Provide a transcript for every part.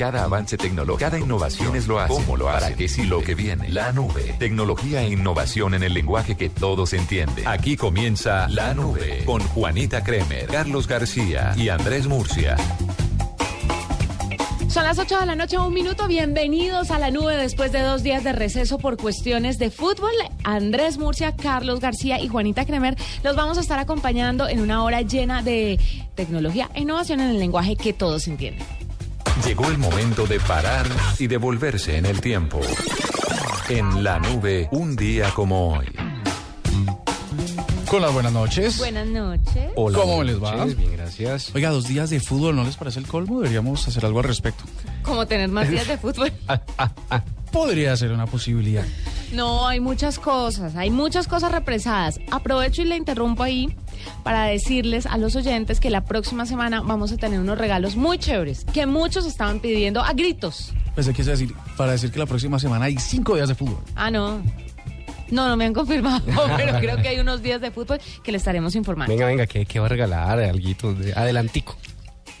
Cada avance tecnológico, cada innovación es lo hace. ¿Cómo lo hace? ¿Para qué sí lo que viene? La nube. Tecnología e innovación en el lenguaje que todos entienden. Aquí comienza La Nube con Juanita Kremer, Carlos García y Andrés Murcia. Son las 8 de la noche, un minuto. Bienvenidos a la nube después de dos días de receso por cuestiones de fútbol. Andrés Murcia, Carlos García y Juanita Kremer los vamos a estar acompañando en una hora llena de tecnología e innovación en el lenguaje que todos entienden. Llegó el momento de parar y devolverse en el tiempo. En la nube, un día como hoy. Con las buenas noches. Buenas noches. Hola. ¿Cómo les va? Bien, gracias. Oiga, dos días de fútbol, ¿no les parece el colmo? Deberíamos hacer algo al respecto. Como tener más días de fútbol. Podría ser una posibilidad. No, hay muchas cosas, hay muchas cosas represadas. Aprovecho y le interrumpo ahí para decirles a los oyentes que la próxima semana vamos a tener unos regalos muy chéveres que muchos estaban pidiendo a gritos. Pensé que iba a decir, para decir que la próxima semana hay cinco días de fútbol. Ah, no. No, no me han confirmado, pero creo que hay unos días de fútbol que le estaremos informando. Venga, venga, ¿qué, qué va a regalar? Alguito de adelantico.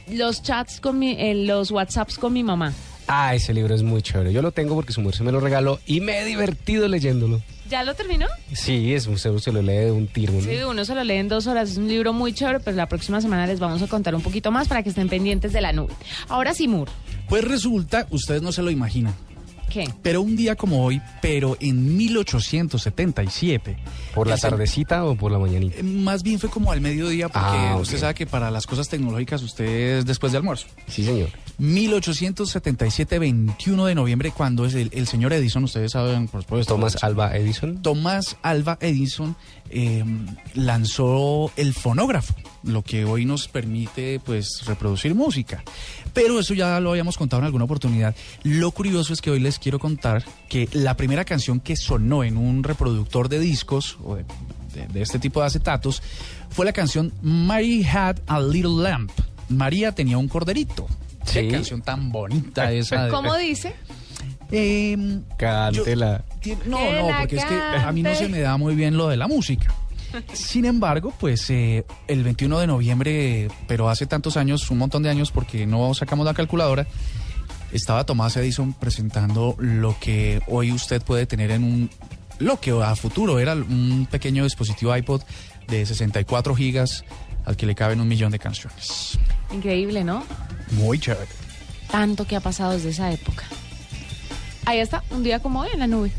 Los chats con mi, eh, los WhatsApps con mi mamá. Ah, ese libro es muy chévere. Yo lo tengo porque su mujer se me lo regaló y me he divertido leyéndolo. ¿Ya lo terminó? Sí, es un se, se lo lee de un tiro. ¿no? Sí, uno se lo lee en dos horas. Es un libro muy chévere, pero la próxima semana les vamos a contar un poquito más para que estén pendientes de la nube. Ahora sí, Mur. Pues resulta, ustedes no se lo imaginan, ¿Qué? pero un día como hoy, pero en 1877, ¿Por la el tardecita o por la mañanita? eh, más bien fue como al mediodía, porque Ah, usted sabe que para las cosas tecnológicas usted es después de almuerzo. Sí, señor. 1877, 21 de noviembre, cuando es el, el señor Edison, ustedes saben, por supuesto. Thomas Alba Edison. Tomás Alba Edison eh, lanzó el fonógrafo, lo que hoy nos permite pues reproducir música. Pero eso ya lo habíamos contado en alguna oportunidad. Lo curioso es que hoy les quiero contar que la primera canción que sonó en un reproductor de discos o de, de- de este tipo de acetatos fue la canción Mary Had a Little Lamp. María tenía un corderito. Qué Sí. canción tan bonita esa. de- ¿Cómo dice? Em, Cántela. No, no, porque es que a mí no se me da muy bien lo de la música. Sin embargo, pues eh, el 21 de noviembre, pero hace tantos años, un montón de años, porque no sacamos la calculadora, estaba Tomás Edison presentando lo que hoy usted puede tener en un, lo que a futuro era un pequeño dispositivo iPod de 64 gigas al que le caben un millón de canciones. Increíble, ¿no? Muy chévere. Tanto que ha pasado desde esa época. Ahí está, un día como hoy en la nube.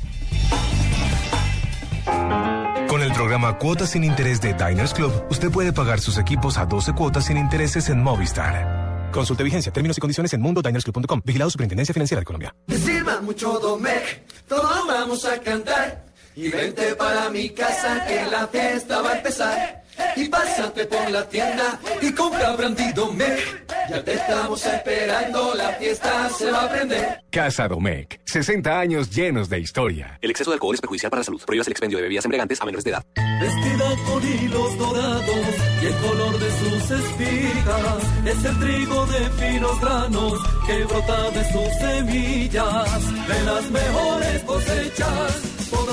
Con el programa Cuotas sin Interés de Diners Club, usted puede pagar sus equipos a 12 cuotas sin intereses en Movistar. Consulte vigencia, términos y condiciones en mundodinersclub.com. Vigilado Superintendencia Financiera de Colombia. Que sirva mucho Domec, todos vamos a cantar. Y vente para mi casa que la fiesta va a empezar. Y pásate por la tienda y compra Brandy Domec. Ya te estamos esperando, la fiesta se va a prender. Casa Domecq, 60 años llenos de historia. El exceso de alcohol es perjudicial para la salud. Prohíbas el expendio de bebidas embriagantes a menores de edad. Vestida con hilos dorados y el color de sus espigas es el trigo de finos granos que brota de sus semillas. De las mejores cosechas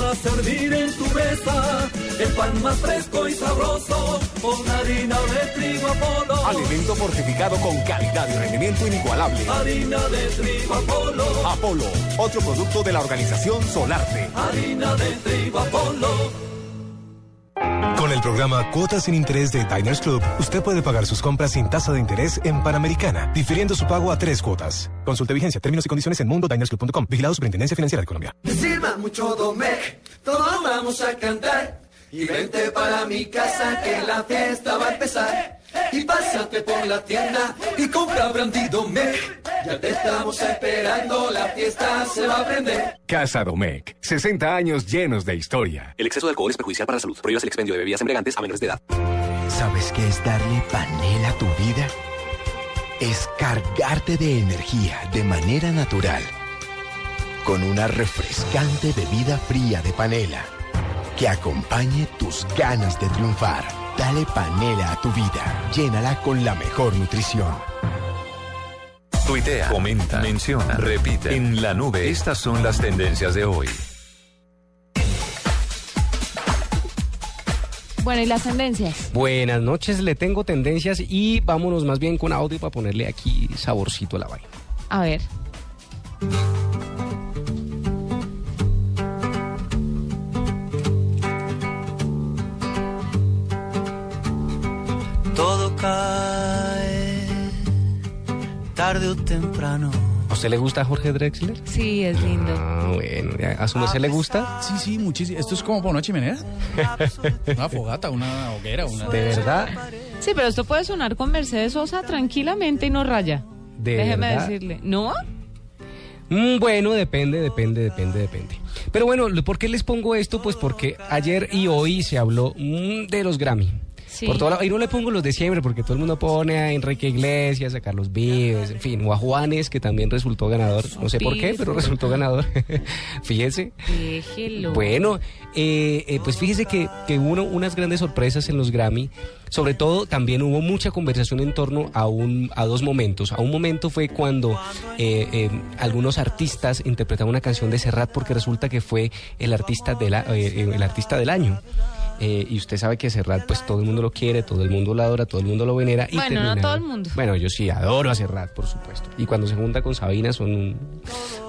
podrás servir en tu mesa el pan más fresco y sabroso con harina de trigo Apolo. Alimento fortificado con calidad y rendimiento inigualable. Harina de trigo Apolo. Apolo, otro producto de la organización Solarte. Harina de trigo Apolo. Con el programa Cuotas sin Interés de Diners Club, usted puede pagar sus compras sin tasa de interés en Panamericana, difiriendo su pago a tres cuotas. Consulte vigencia, términos y condiciones en mundodinersclub.com. Vigilado Superintendencia Financiera de Colombia. Que sirva mucho Domec, todos vamos a cantar. Y vente para mi casa que la fiesta va a empezar. Y pásate por la tienda y compra Brandy Domec. Ya te estamos esperando, la fiesta se va a prender. Casa Domecq, 60 años llenos de historia. El exceso de alcohol es perjudicial para la salud. Prohíbas el expendio de bebidas embriagantes a menores de edad. ¿Sabes qué es darle panela a tu vida? es cargarte de energía de manera natural con una refrescante bebida fría de panela que acompañe tus ganas de triunfar. Dale panela a tu vida, llénala con la mejor nutrición. Tuitea, comenta, menciona, repite. En la nube, estas son las tendencias de hoy. Bueno, ¿y las tendencias? Buenas noches, le tengo tendencias y vámonos más bien con audio para ponerle aquí saborcito a la vaina. A ver. Tarde o temprano. ¿A usted le gusta Jorge Drexler? Sí, es lindo. Ah, bueno, ¿a su merced le gusta? Sí, sí, muchísimo. ¿Esto es como para una chimenea? una fogata, una hoguera, una... ¿De verdad? Sí, pero esto puede sonar con Mercedes Sosa tranquilamente y no raya. ¿De Déjeme verdad? decirle. ¿No? Mm, bueno, depende, depende, depende, depende. Pero bueno, ¿por qué les pongo esto? Pues porque ayer y hoy se habló mm, de los Grammy. Sí. Por todo lado. Y no le pongo los de siempre porque todo el mundo pone a Enrique Iglesias, a Carlos Vives, en fin, o a Juanes, que también resultó ganador. No sé por qué, pero resultó ganador. Fíjense. Déjelo. Bueno, eh, eh, pues fíjese que, que hubo unas grandes sorpresas en los Grammy. Sobre todo, también hubo mucha conversación en torno a, un, a dos momentos. A un momento fue cuando eh, eh, algunos artistas interpretaban una canción de Serrat porque resulta que fue el artista, de la, eh, eh, el artista del año. Eh, y usted sabe que Serrat, pues todo el mundo lo quiere, todo el mundo lo adora, todo el mundo lo venera. Y Bueno, no todo el mundo. Bueno, yo sí adoro a Serrat, por supuesto. Y cuando se junta con Sabina son un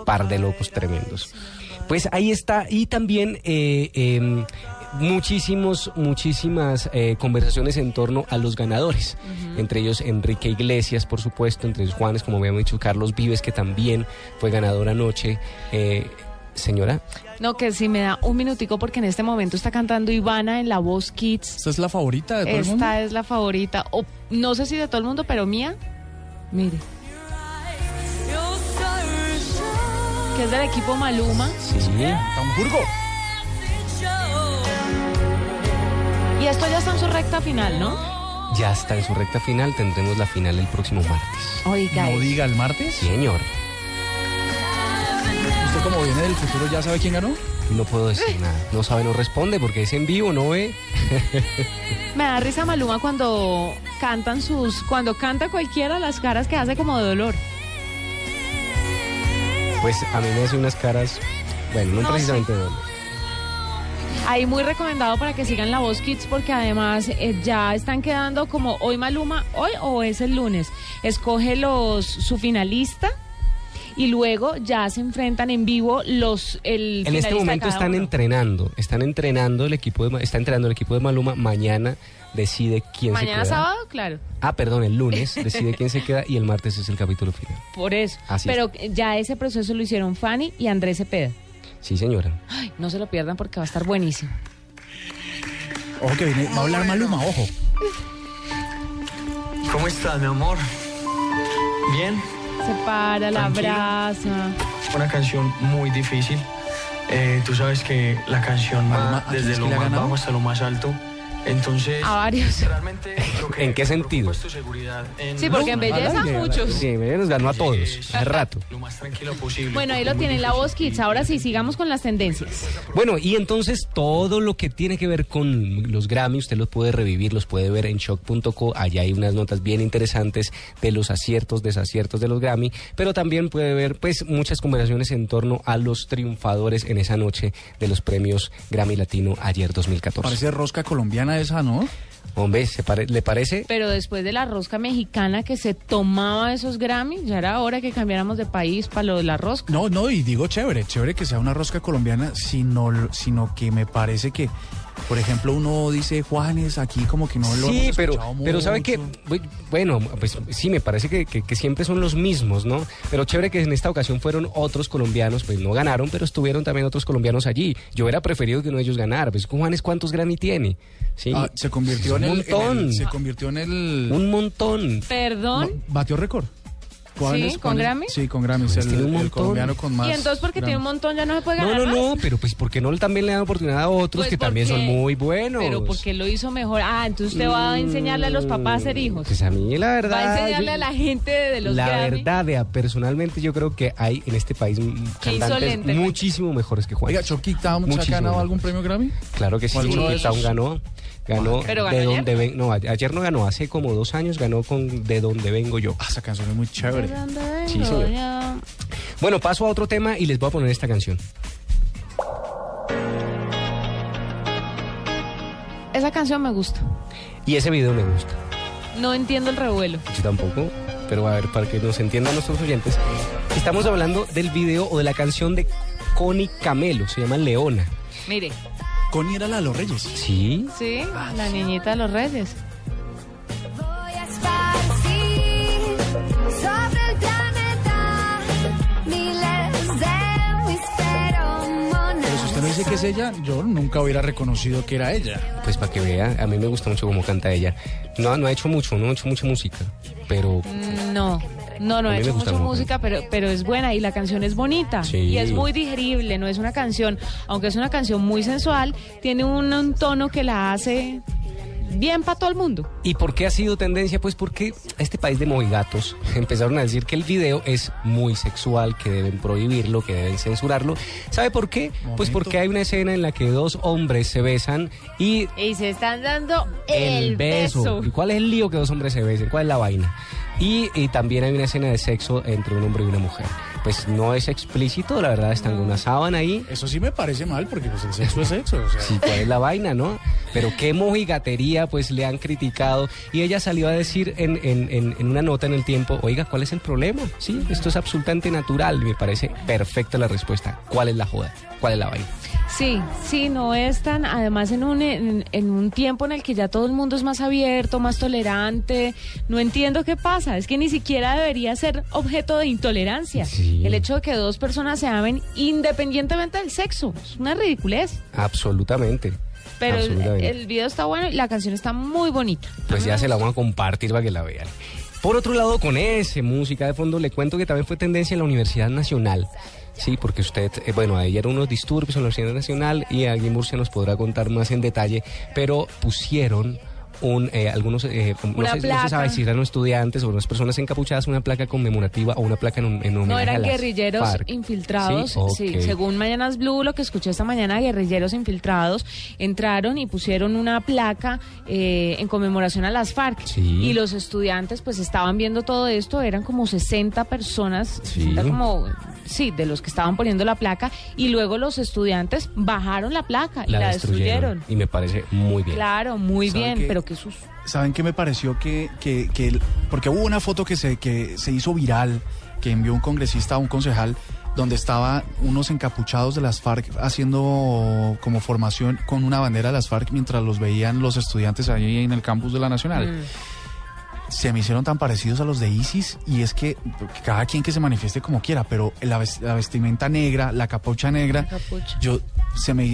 par de locos tremendos. Pues ahí está. Y también eh, eh, muchísimos, muchísimas eh, conversaciones en torno a los ganadores. Entre ellos Enrique Iglesias, por supuesto, entre ellos Juanes, como habíamos dicho, Carlos Vives, que también fue ganador anoche. Eh, señora, No, que si me da un minutico porque en este momento está cantando Ivana en La Voz Kids. ¿Esta es la favorita de todo el mundo? Esta es la favorita. O no sé si de todo el mundo, pero mía. Mire. Que es del equipo Maluma. sí. Hamburgo. Y esto ya está en su recta final, ¿no? Ya está en su recta final, tendremos la final el próximo martes. Oiga. No diga el martes. Sí, señor. ¿Usted como viene del futuro ya sabe quién ganó? No puedo decir nada. No sabe, no responde porque es en vivo, no ve. Me da risa Maluma cuando cantan sus. Cuando canta cualquiera las caras que hace como de dolor. Pues a mí me hace unas caras, bueno, no, No precisamente de dolor. Ahí muy recomendado para que sigan La Voz Kids porque además eh, ya están quedando como hoy Maluma, hoy o es el lunes. Escoge los su finalista y luego ya se enfrentan en vivo los el En este momento están uno. entrenando, están entrenando el equipo de, está entrenando el equipo de Maluma. Mañana decide quién se Mañana queda. sábado, claro. Ah, perdón, el lunes decide quién se queda y el martes es el capítulo final. Por eso. Así Pero ya ese proceso lo hicieron Fanny y Andrés Cepeda. Sí, señora. Ay, no se lo pierdan porque va a estar buenísimo. Ojo que viene, va a hablar Maluma, ojo. ¿Cómo estás, mi amor? Bien, Se para, la Tranquilo. abraza. una canción muy difícil. Eh, tú sabes que la canción Maluma, va ¿a quién es desde lo más bajo hasta lo más alto. Entonces, A varios. realmente ¿En qué sentido? en- Sí, porque en belleza muchos. Sí, nos ganó a todos, hace rato. Lo más tranquilo posible. Bueno, ahí lo tienen La. Voz Kids. Ahora sí, sigamos con las tendencias. Bueno, y entonces todo lo que tiene que ver con los Grammy, usted los puede revivir, los puede ver en shock.co. Allá hay unas notas bien interesantes de los aciertos, desaciertos de los Grammy, pero también puede ver pues muchas conversaciones en torno a los triunfadores en esa noche de los premios Grammy Latino ayer 2014. Parece rosca colombiana esa, ¿no? Hombre, ¿se pare- ¿le parece? Pero después de la rosca mexicana que se tomaba esos Grammy, ya era hora que cambiáramos de país para lo de la rosca. No, no, y digo chévere, chévere que sea una rosca colombiana, sino, sino que me parece que, por ejemplo, uno dice Juanes, aquí como que no lo Sí, hemos pero, escuchado pero sabe que, mucho. bu- bueno, pues sí, me parece que, que- que siempre son los mismos, ¿no? Pero chévere que en esta ocasión fueron otros colombianos, pues no ganaron, pero estuvieron también otros colombianos allí. Yo hubiera preferido que uno de ellos ganara, pues Juanes, ¿cuántos Grammy tiene? Sí, Ah, se convirtió un en el, en montón, el- se convirtió en el un montón. Perdón. batió récord. ¿Sí? ¿Con. Grammy? Sí, con Grammy. Pues el, tiene un el montón. colombiano con más. y entonces porque tiene un Grammys. montón ya no se puede No, ganar no, no, más? pero pues porque no también le dan oportunidad a otros Pues que también son muy buenos. Pero porque lo hizo mejor. Ah, entonces usted va a enseñarle a los papás a ser hijos. Pues a mí la verdad. Va a enseñarle yo- a la gente de los la Grammy. verdad, vea, personalmente yo creo que hay en este país mm, Qué cantantes ¿no? muchísimo mejores que Juan. Oiga, ¿se ha ganado algún premio Grammy? Claro que sí, ¿O alguno de Chucky Town esos? ganó. Ganó ¿Pero ganó de ayer? donde ven, no, ayer no ganó, hace como dos años ganó con de donde vengo yo. Ah, esa canción es muy chévere. ¿De dónde vengo? Sí, señor. Bueno, paso a otro tema y les voy a poner esta canción. Esa canción me gusta. Y ese video me gusta. No entiendo el revuelo. Yo tampoco, pero a ver, para que nos entiendan nuestros oyentes, estamos hablando del video o de la canción de Connie Camelo, se llama Leona. Mire, Connie era la de los Reyes. Sí, sí, la niñita de los reyes. Voy a esparcir sobre el planeta miles de mis feromonas. Pero si usted no dice que es ella, yo nunca hubiera reconocido que era ella. pues para que vea, a mí me gusta mucho cómo canta ella. No, no ha hecho mucho, no ha hecho mucha música, pero No, no, no he hecho mucho. música, pero, pero es buena y la canción es bonita. Sí. Y es muy digerible, no es una canción, aunque es una canción muy sensual, tiene un, un tono que la hace bien para todo el mundo. ¿Y por qué ha sido tendencia? Pues porque este país de mojigatos empezaron a decir que el video es muy sexual, que deben prohibirlo, que deben censurarlo. ¿Sabe por qué? Pues porque hay una escena en la que dos hombres se besan y Y se están dando el, el beso. ¿Y cuál es el lío que dos hombres se besen? ¿Cuál es la vaina? Y, y también hay una escena de sexo entre un hombre y una mujer. Pues no es explícito, la verdad, están con una sábana ahí. Eso sí me parece mal porque pues el sexo es sexo. O sea, Sí, cuál es la vaina, ¿no? Pero qué mojigatería, pues le han criticado. Y ella salió a decir en, en- en- en una nota en el tiempo, oiga, ¿cuál es el problema? Sí, esto es absolutamente natural. Me parece perfecta la respuesta. ¿Cuál es la joda? ¿Cuál es la vaina? Sí, sí, no es tan, además en un, en, en un tiempo en el que ya todo el mundo es más abierto, más tolerante, no entiendo qué pasa, es que ni siquiera debería ser objeto de intolerancia. Sí. El hecho de que dos personas se amen independientemente del sexo, es una ridiculez. Absolutamente. Pero el, video está bueno y la canción está muy bonita. Pues ya se la vamos a compartir para que la vean. Por otro lado, con ese música de fondo, le cuento que también fue tendencia en la Universidad Nacional. Sí, porque usted, eh, bueno, ahí eran unos disturbios en la Universidad Nacional y aquí en Murcia nos podrá contar más en detalle, pero pusieron un, eh, algunos, eh, no, sé, no se sabe si eran estudiantes o unas personas encapuchadas, una placa conmemorativa o una placa en, en homenaje No a eran guerrilleros FARC. infiltrados, Sí, según Mañanas Blue, lo que escuché esta mañana, guerrilleros infiltrados entraron y pusieron una placa eh, en conmemoración a las FARC. Sí. Y los estudiantes pues estaban viendo todo esto, eran como 60 personas, Sí. 60 como, sí, de los que estaban poniendo la placa, y luego los estudiantes bajaron la placa y la, destruyeron. Y me parece muy bien. Claro, muy ¿Sabe bien, qué? pero qué sus... ¿Saben qué me pareció que, que, que porque hubo una foto que se, que se hizo viral, que envió un congresista a un concejal, donde estaba unos encapuchados de las FARC haciendo como formación con una bandera de las FARC mientras los veían los estudiantes ahí en el campus de la Nacional. Mm. Se me hicieron tan parecidos a los de ISIS y es que cada quien que se manifieste como quiera, pero la, ves- la vestimenta negra, la capucha negra, La capucha. yo se me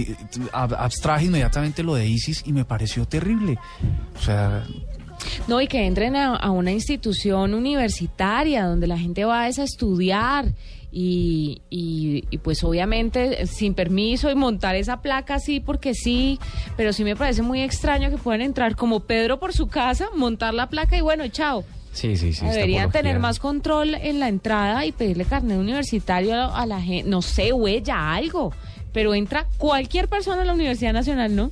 ab- abstraje inmediatamente lo de ISIS y me pareció terrible. O sea, No, y que entren a, a una institución universitaria donde la gente va a estudiar y, y, y, pues obviamente sin permiso y montar esa placa así porque sí, pero sí me parece muy extraño que puedan entrar como Pedro por su casa, montar la placa y bueno, chao. Sí, sí, sí. Deberían tener más control en la entrada y pedirle carnet universitario a, a la gente, no sé, huella, algo. Pero entra cualquier persona a la Universidad Nacional, ¿no?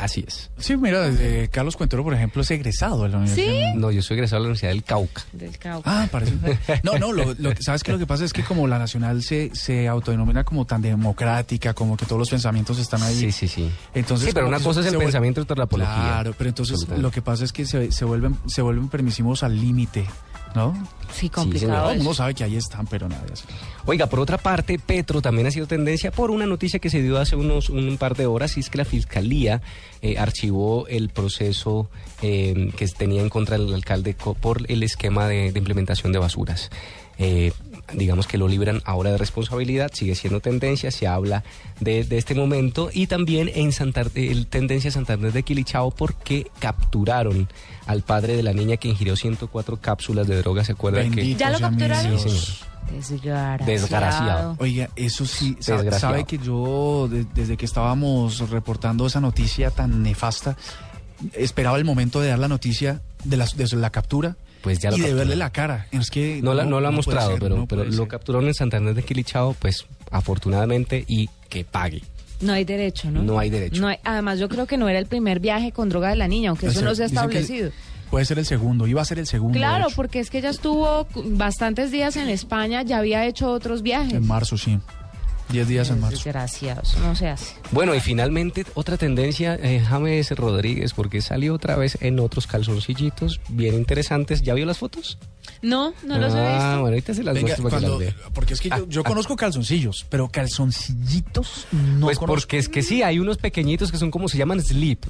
Así es. sí, mira, desde Carlos Cuentero, por ejemplo, es egresado de la universidad. No, yo soy egresado de la Universidad del Cauca. Del Cauca. Ah, parece. No, no, lo, lo que- sabes que lo que pasa es que como la nacional se, se autodenomina como tan democrática, como que todos los pensamientos están ahí. Sí, sí, sí. Entonces, sí, pero una que cosa es el vuelve- pensamiento y otra la apología. Claro, pero entonces lo que pasa es que se, se vuelven se vuelven permisivos al límite, ¿no? Sí, complicado. Mundo sabe que ahí están, pero nadie hace. Oiga, por otra parte, Petro también ha sido tendencia por una noticia que se dio hace unos un par de horas, y es que la Fiscalía eh, archivó el proceso eh, que tenía en contra del alcalde por el esquema de, de implementación de basuras. Eh, digamos que lo libran ahora de responsabilidad, sigue siendo tendencia, se habla de, de este momento y también en Santander, el tendencia Santander de Quilichao porque capturaron al padre de la niña que ingirió 104 cápsulas de droga, ¿se acuerdan? que ¿Ya lo capturaron? Sí, señor. Desgraciado. Desgraciado. Oiga, eso sí, sa- Desgraciado. sabe que yo, de- desde que estábamos reportando esa noticia tan nefasta, esperaba el momento de dar la noticia de la, de la captura Pues ya lo y de verle la cara. Es que No, la, no lo ha mostrado, ser, pero, no pero lo ser. capturaron en Santander de Quilichao, pues afortunadamente y que pague. No hay derecho, ¿no? No hay derecho. No hay- además, yo creo que no era el primer viaje con droga de la niña, aunque eso no se ha establecido. Puede ser el segundo, iba a ser el segundo. Claro, porque es que ella estuvo bastantes días en España, ya había hecho otros viajes. En marzo, sí. Diez días en marzo. Desgraciado, eso no se hace. Bueno, y finalmente otra tendencia, eh, James Rodríguez, porque salió otra vez en otros calzoncillitos bien interesantes. ¿Ya vio las fotos? No, no los he Ah, visto. bueno, ahorita se las Venga, muestro para que las cuando- vea. porque es que yo, Ah, yo ah. conozco calzoncillos, pero calzoncillitos no pues conozco. porque es que sí, hay unos pequeñitos que son como se llaman slip.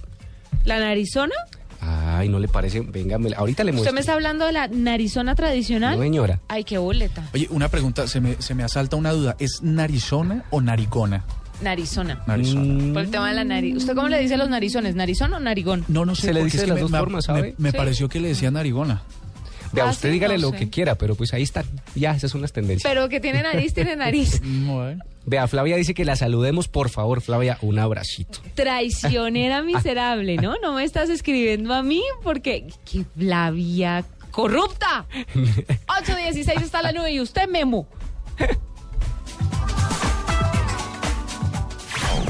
¿La narizona? Ay, no le parece. Venga, me- ahorita le ¿Usted muestro. me está hablando de la narizona tradicional? No, señora. Ay, qué boleta. Oye, una pregunta, se me, se me asalta una duda. ¿Es narizona o naricona? Narizona. Narizona. Mm, Por el tema de la nariz. ¿Usted cómo le dice a los narizones? ¿Narizón o narigón? No, no sé. Se le porque dice de las me- dos me- formas, me- ¿sabe? Me, Sí. pareció que le decía narigona. Vea, Ah, usted dígale no lo sé. que quiera, pero pues ahí están. Ya, esas son las tendencias. Pero que tiene nariz, tiene nariz. Bueno. Vea, Flavia dice que la saludemos, por favor, Flavia, un abracito. Traicionera miserable, ¿no? No me estás escribiendo a mí porque... ¡Qué Flavia corrupta! 8.16 está la nube y usted, Memo.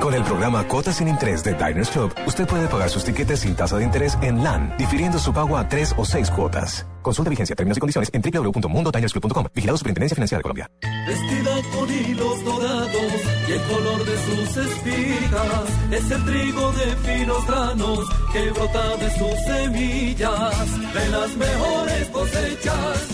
Con el programa Cuotas sin Interés de Diners Club, usted puede pagar sus tiquetes sin tasa de interés en LAN, difiriendo su pago a tres o seis cuotas. Consulta vigencia, términos y condiciones en www.mundodinersclub.com. Vigilado Superintendencia Financiera de Colombia. Vestida con hilos dorados y el color de sus espigas es el trigo de finos granos que brota de sus semillas. De las mejores cosechas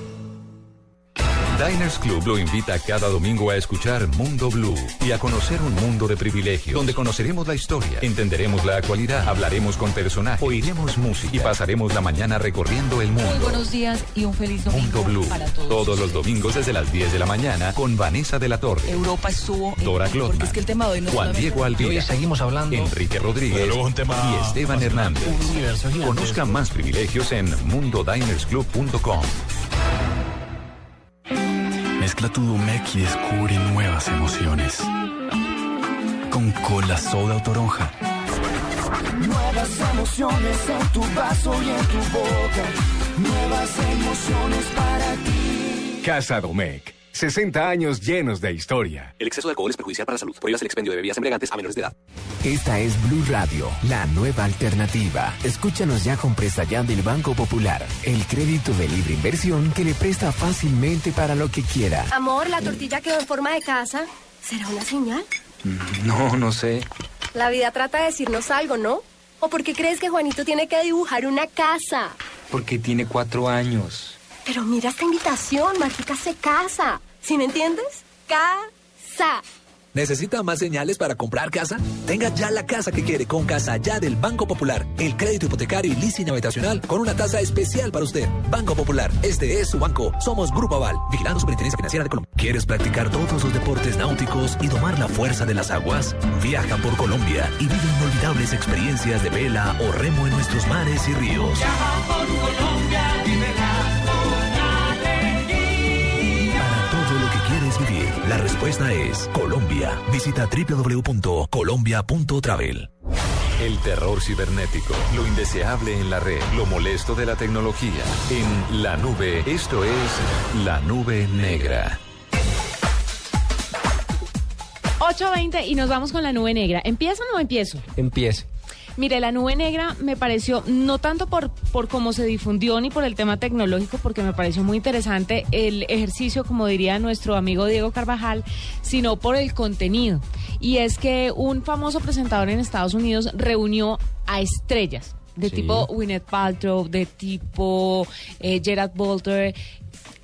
Diners Club lo invita cada domingo a escuchar Mundo Blue y a conocer un mundo de privilegios, donde conoceremos la historia, entenderemos la actualidad, hablaremos con personajes, oiremos música y pasaremos la mañana recorriendo el mundo. Muy buenos días y un feliz domingo Mundo Blue, para todos. todos los domingos desde las 10 de la mañana con Vanessa de la Torre, Europa estuvo en- Dora porque Glotman, es que el tema de hoy no Juan Diego Alvira, seguimos hablando Enrique Rodríguez Pero un tema y Esteban Hernández. Un universo gigante. Conozca más privilegios en mundodinersclub.com. Mezcla tu Domec y descubre nuevas emociones. Con cola soda o toronja. Nuevas emociones en tu vaso y en tu boca. Nuevas emociones para ti. Casa Domecq. 60 años llenos de historia. El exceso de alcohol es perjudicial para la salud. Prohíbas el expendio de bebidas embriagantes a menores de edad. Esta es Blue Radio, la nueva alternativa. Escúchanos ya con presta ya del Banco Popular, el crédito de libre inversión que le presta fácilmente para lo que quiera. Amor, la tortilla quedó en forma de casa. ¿Será una señal? No, no sé. La vida trata de decirnos algo, ¿no? ¿O por qué crees que Juanito tiene que dibujar una casa? Porque tiene cuatro años. Pero mira esta invitación, Mágica se casa. ¿Sí me entiendes? Casa. ¿Necesita más señales para comprar casa? Tenga ya la casa que quiere con Casa Ya del Banco Popular. El crédito hipotecario y leasing habitacional con una tasa especial para usted. Banco Popular, este es su banco. Somos Grupo Aval, vigilando Superintendencia Financiera de Colombia. ¿Quieres practicar todos los deportes náuticos y domar la fuerza de las aguas? Viaja por Colombia y vive inolvidables experiencias de vela o remo en nuestros mares y ríos. Para la respuesta es Colombia. Visita www.colombia.travel. El terror cibernético, lo indeseable en la red, lo molesto de la tecnología. En la nube, esto es la nube negra. 8.20 y nos vamos con la nube negra. ¿Empiezan o empiezo? Empiece. Mire, la nube negra me pareció, no tanto por, por cómo se difundió ni por el tema tecnológico, porque me pareció muy interesante el ejercicio, como diría nuestro amigo Diego Carvajal, sino por el contenido. Y es que un famoso presentador en Estados Unidos reunió a estrellas. De Sí. tipo Gwyneth Paltrow, de tipo eh, Gerard Butler,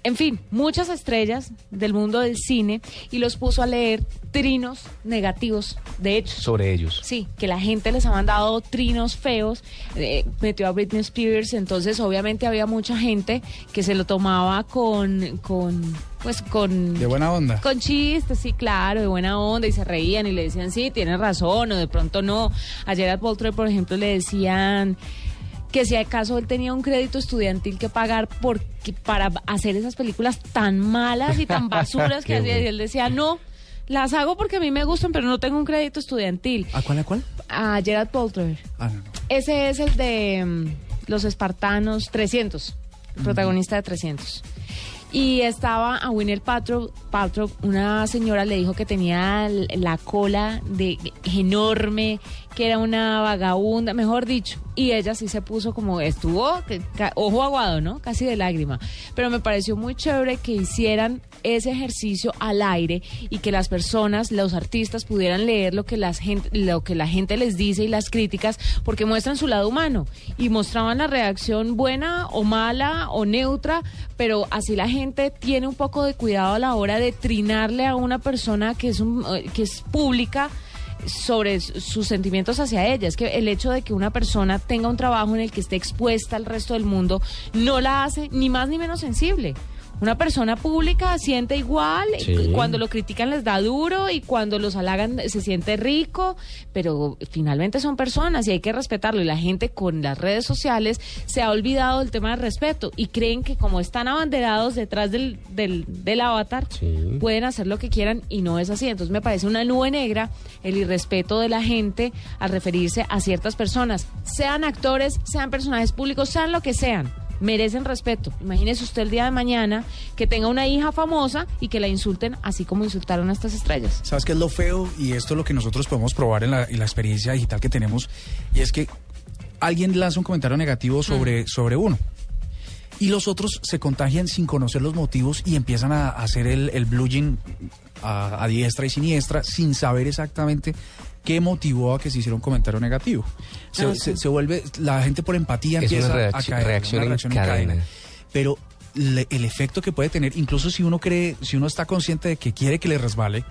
en fin, muchas estrellas del mundo del cine y los puso a leer trinos negativos de hechos. Sobre ellos. Sí, que la gente les ha mandado trinos feos, eh, metió a Britney Spears, entonces obviamente había mucha gente que se lo tomaba con, con pues con... De buena onda. Con chistes, sí, claro, de buena onda, y se reían y le decían, sí, tienes razón, o de pronto no. A Gerard Butler, por ejemplo, le decían que si acaso él tenía un crédito estudiantil que pagar porque, para hacer esas películas tan malas y tan basuras que hacía, y él decía, no, las hago porque a mí me gustan, pero no tengo un crédito estudiantil. ¿A cuál, a cuál? A Gerard Butler. Ah, no, no. Ese es el de mm, los espartanos 300, el protagonista de 300. Y estaba a Winner Paltrow, Paltrow, una señora le dijo que tenía la cola de enorme, que era una vagabunda, mejor dicho. Y ella sí se puso como estuvo, que- ojo aguado, ¿no? Casi de lágrima. Pero me pareció muy chévere que hicieran ese ejercicio al aire y que las personas, los artistas pudieran leer lo que, las gente, lo que la gente les dice y las críticas porque muestran su lado humano y mostraban la reacción buena o mala o neutra, pero así la gente tiene un poco de cuidado a la hora de trinarle a una persona que es, un, eh, que es pública sobre sus sentimientos hacia ella. Es que el hecho de que una persona tenga un trabajo en el que esté expuesta al resto del mundo no la hace ni más ni menos sensible. Una persona pública siente igual, Sí. cuando lo critican les da duro y cuando los halagan se siente rico, pero finalmente son personas y hay que respetarlo. Y la gente con las redes sociales se ha olvidado del tema del respeto y creen que como están abanderados detrás del, del, del avatar, pueden hacer lo que quieran y no es así. Entonces me parece una nube negra el irrespeto de la gente al referirse a ciertas personas, sean actores, sean personajes públicos, sean lo que sean. Merecen respeto. Imagínese usted el día de mañana que tenga una hija famosa y que la insulten así como insultaron a estas estrellas. ¿Sabes qué es lo feo? Y esto es lo que nosotros podemos probar en la, en la experiencia digital que tenemos. Y es que alguien lanza un comentario negativo sobre, sobre uno. Y los otros se contagian sin conocer los motivos y empiezan a, hacer el, el a diestra y siniestra sin saber exactamente qué motivó a que se hiciera un comentario negativo. Se, Ah, sí. se- se vuelve, la gente por empatía Es una empieza a caer. reacción una en cadena. Pero le- el efecto que puede tener, incluso si uno cree, si uno está consciente de que quiere que le resbale,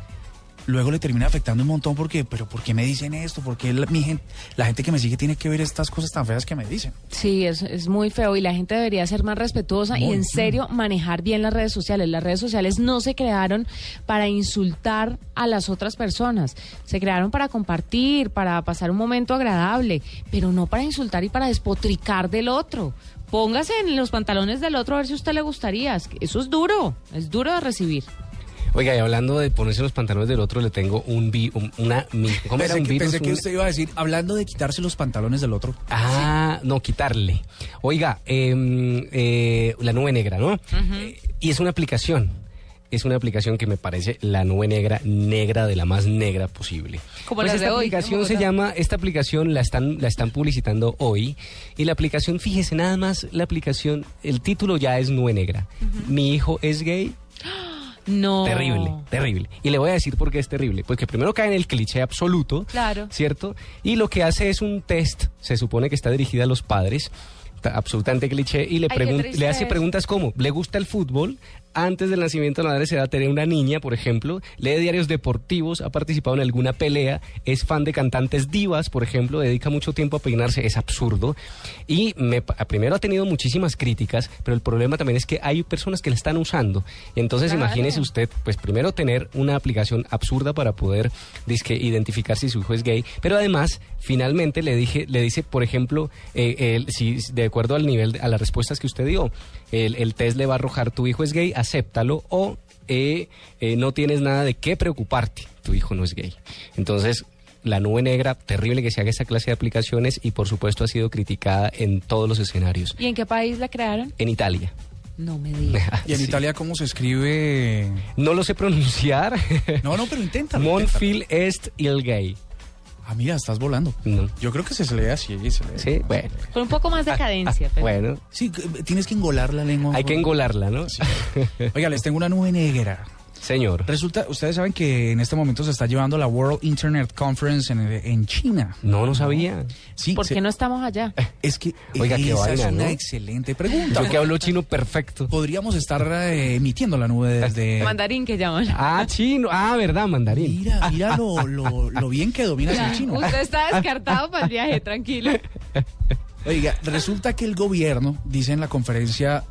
luego le termina afectando un montón porque, pero ¿por qué me dicen esto? ¿Por qué la, mi gen- la gente que me sigue tiene que ver estas cosas tan feas que me dicen? Sí, es, es muy feo y la gente debería ser más respetuosa y en serio manejar bien las redes sociales. Las redes sociales no se crearon para insultar a las otras personas, se crearon para compartir, para pasar un momento agradable, pero no para insultar y para despotricar del otro. Póngase en los pantalones del otro a ver si a usted le gustaría. Eso es duro, es duro de recibir. Oiga, y hablando de ponerse los pantalones del otro, le tengo un vi, un- una, mi- ¿cómo es Pensé, un que, virus? pensé que Un- usted iba a decir, hablando de quitarse los pantalones del otro. Ah, no, quitarle. Oiga, em, eh, la nube negra, ¿no? Eh, y es una aplicación. Es una aplicación que me parece la nube negra, negra de la más negra posible. Como Pues esta hoy, aplicación como se la- llama, esta aplicación la están, la están publicitando hoy. Y la aplicación, fíjese, nada más la aplicación, el título ya es nube negra. Mi hijo es gay, No. Terrible, terrible. Y le voy a decir por qué es terrible. Pues que primero cae en el cliché absoluto, Claro. ¿cierto? Y lo que hace es un test, se supone que está dirigida a los padres, ta- absolutamente cliché, y le, Ay, le hace preguntas como, ¿le gusta el fútbol? Antes del nacimiento de la madre se da tener una niña, por ejemplo, lee diarios deportivos, ha participado en alguna pelea, es fan de cantantes divas, por ejemplo, dedica mucho tiempo a peinarse, es absurdo. Y me, primero ha tenido muchísimas críticas, pero el problema también es que hay personas que la están usando. Entonces Claro. imagínese usted, pues primero tener una aplicación absurda para poder dizque, identificar si su hijo es gay, pero además finalmente le dije, le dice, por ejemplo, eh, si de acuerdo al nivel, de- a las respuestas que usted dio, el, el test le va a arrojar tu hijo es gay, acéptalo o eh, eh, no tienes nada de qué preocuparte, tu hijo no es gay. Entonces la nube negra, terrible que se haga esta clase de aplicaciones y por supuesto ha sido criticada en todos los escenarios. ¿Y en qué país la crearon? En Italia. No me digas. ¿Y en Italia cómo se escribe? No lo sé pronunciar. No, no, pero inténtalo. Monfil est il gay. Ah, mira, estás volando. No. Yo creo que se lee así. Se lee. Sí, bueno. Con un poco más de cadencia. pero- Bueno, Sí, que- tienes que engolar la lengua. hay que engolarla, ¿no? Oiga, les tengo una nube negra. Señor. Resulta, ustedes saben que en este momento se está llevando la World Internet Conference en, en China. No, no sabía. Sí, ¿Por se- qué no estamos allá? es que Oiga, esa vaina, es una ¿no? excelente pregunta. Yo que hablo chino perfecto. Podríamos estar eh, emitiendo la nube desde... Mandarín que llaman. Ah, chino. Ah, verdad, mandarín. Mira, mira lo, lo- lo bien que dominas el chino. Usted está descartado para el viaje, tranquilo. Oiga, resulta que el gobierno dice en la conferencia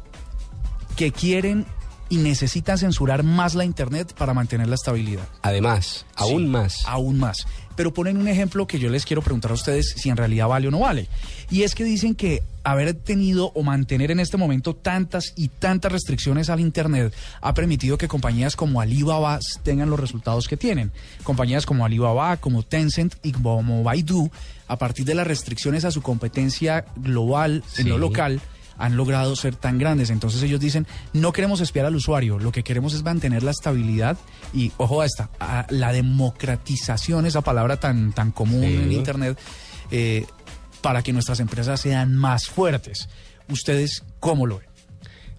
que quieren y necesitan censurar más la Internet para mantener la estabilidad. Además, aún Sí, más. Aún más. Pero ponen un ejemplo que yo les quiero preguntar a ustedes si en realidad vale o no vale. Y es que dicen que haber tenido o mantener en este momento tantas y tantas restricciones al Internet ha permitido que compañías como Alibaba tengan los resultados que tienen. Compañías como Alibaba, como Tencent y como Baidu, a partir de las restricciones a su competencia global en lo Sí. local, han logrado ser tan grandes. Entonces ellos dicen, no queremos espiar al usuario, lo que queremos es mantener la estabilidad y, ojo a esta, a la democratización, esa palabra tan, tan común Sí. en Internet, eh, para que nuestras empresas sean más fuertes. ¿Ustedes cómo lo ven?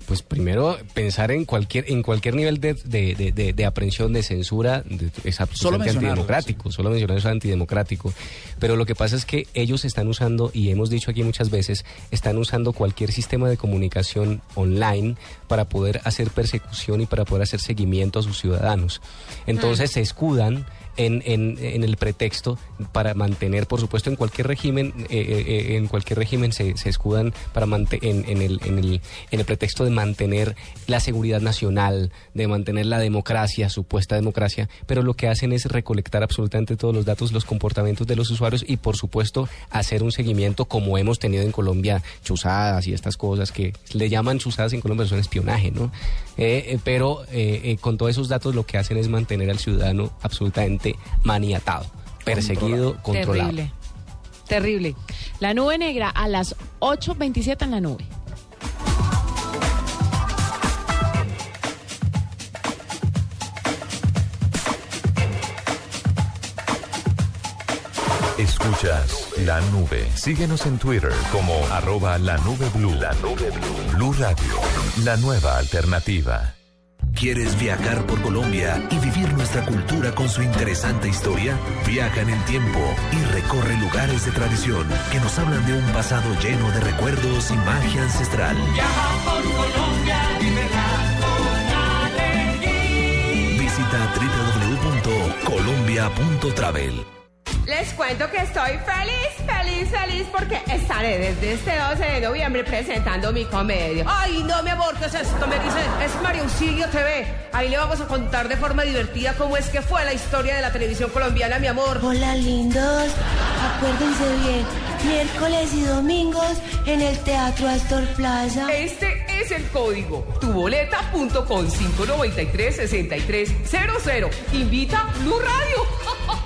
Pues primero pensar en cualquier en cualquier nivel de, de, de- de- de aprehensión, de censura, de- es absolutamente antidemocrático. Solo mencionar eso es antidemocrático. Pero lo que pasa es que ellos están usando, y hemos dicho aquí muchas veces, están usando cualquier sistema de comunicación online para poder hacer persecución y para poder hacer seguimiento a sus ciudadanos. Entonces se escudan en, en- en el pretexto para mantener, por supuesto, en cualquier régimen, eh, eh, eh, en cualquier régimen se, se escudan para en, en el, en, el, en el pretexto de mantener la seguridad nacional, de mantener la democracia, supuesta democracia, pero lo que hacen es recolectar absolutamente todos los datos, los comportamientos de los usuarios y, por supuesto, hacer un seguimiento como hemos tenido en Colombia, chuzadas y estas cosas que le llaman chuzadas en Colombia, son espionaje, ¿no? Eh, eh, pero con todos esos datos lo que hacen es mantener al ciudadano absolutamente maniatado, perseguido, controlado. Terrible. Terrible. La nube negra a las 8.27 en la nube. Escuchas la nube. Síguenos en Twitter como arroba la nube blue. La nube blue. Blue Radio. La nueva alternativa. ¿Quieres viajar por Colombia y vivir nuestra cultura con su interesante historia? Viaja en el tiempo y recorre lugares de tradición que nos hablan de un pasado lleno de recuerdos y magia ancestral. Visita www.colombia.travel. Les cuento que estoy feliz, feliz, feliz porque estaré desde este 12 de noviembre presentando mi comedia. Ay, no, mi amor, ¿qué es esto? Me dicen, es María Auxilio TV. Ahí le vamos a contar de forma divertida cómo es que fue la historia de la televisión colombiana, mi amor. Hola lindos, acuérdense bien, miércoles y domingos en el Teatro Astor Plaza. Este es el código. Tuboleta.com 593-6300. Invita Blue Radio.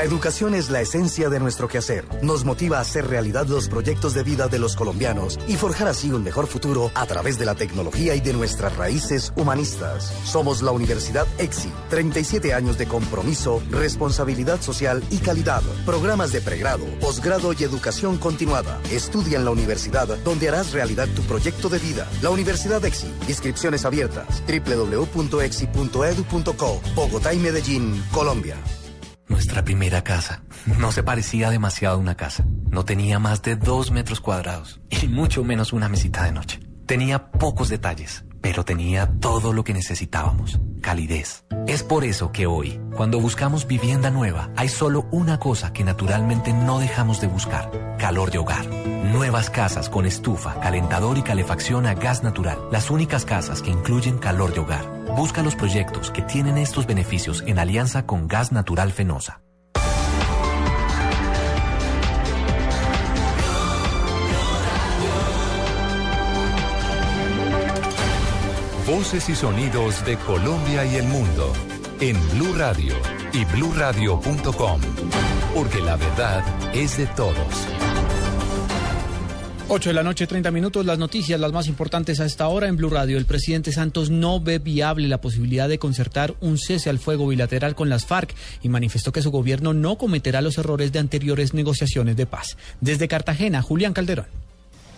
La educación es la esencia de nuestro quehacer. Nos motiva a hacer realidad los proyectos de vida de los colombianos y forjar así un mejor futuro a través de la tecnología y de nuestras raíces humanistas. Somos la Universidad EXI. 37 años de compromiso, responsabilidad social y calidad. Programas de pregrado, posgrado y educación continuada. Estudia en la universidad donde harás realidad tu proyecto de vida. La Universidad EXI. Inscripciones abiertas. www.exi.edu.co. Bogotá y Medellín, Colombia. Nuestra primera casa. No se parecía demasiado a una casa. No tenía más de dos metros cuadrados y mucho menos una mesita de noche. Tenía pocos detalles, pero tenía todo lo que necesitábamos, calidez. Es por eso que hoy, cuando buscamos vivienda nueva, hay solo una cosa que naturalmente no dejamos de buscar, calor de hogar. Nuevas casas con estufa, calentador y calefacción a gas natural, las únicas casas que incluyen calor de hogar. Busca los proyectos que tienen estos beneficios en alianza con Gas Natural Fenosa. Voces y sonidos de Colombia y el mundo en Blue Radio y bluradio.com, porque la verdad es de todos. 8 de la noche, 30 minutos. Las noticias, las más importantes a esta hora en Blue Radio. El presidente Santos no ve viable la posibilidad de concertar un cese al fuego bilateral con las FARC y manifestó que su gobierno no cometerá los errores de anteriores negociaciones de paz. Desde Cartagena, Julián Calderón.